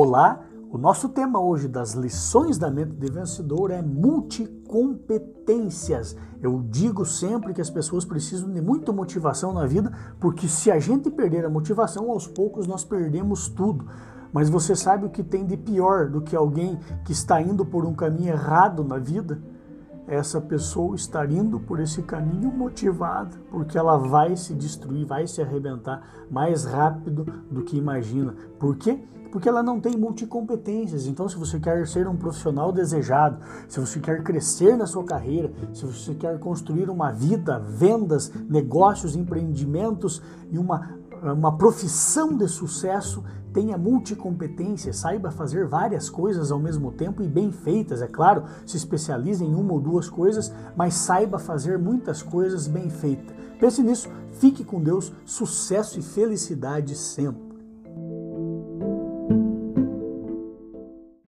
Olá, o nosso tema hoje das lições da mente de vencedor é multicompetências. Eu digo sempre que as pessoas precisam de muita motivação na vida, porque se a gente perder a motivação, aos poucos nós perdemos tudo. Mas você sabe o que tem de pior do que alguém que está indo por um caminho errado na vida? essa pessoa estar indo por esse caminho motivada, porque ela vai se destruir, vai se arrebentar mais rápido do que imagina. Por quê? Porque ela não tem multicompetências. Então, se você quer ser um profissional desejado, se você quer crescer na sua carreira, se você quer construir uma vida, vendas, negócios, empreendimentos e uma, uma profissão de sucesso, tenha multicompetência, saiba fazer várias coisas ao mesmo tempo e bem feitas, é claro, se especialize em uma ou duas coisas, mas saiba fazer muitas coisas bem feitas. Pense nisso, fique com Deus, sucesso e felicidade sempre.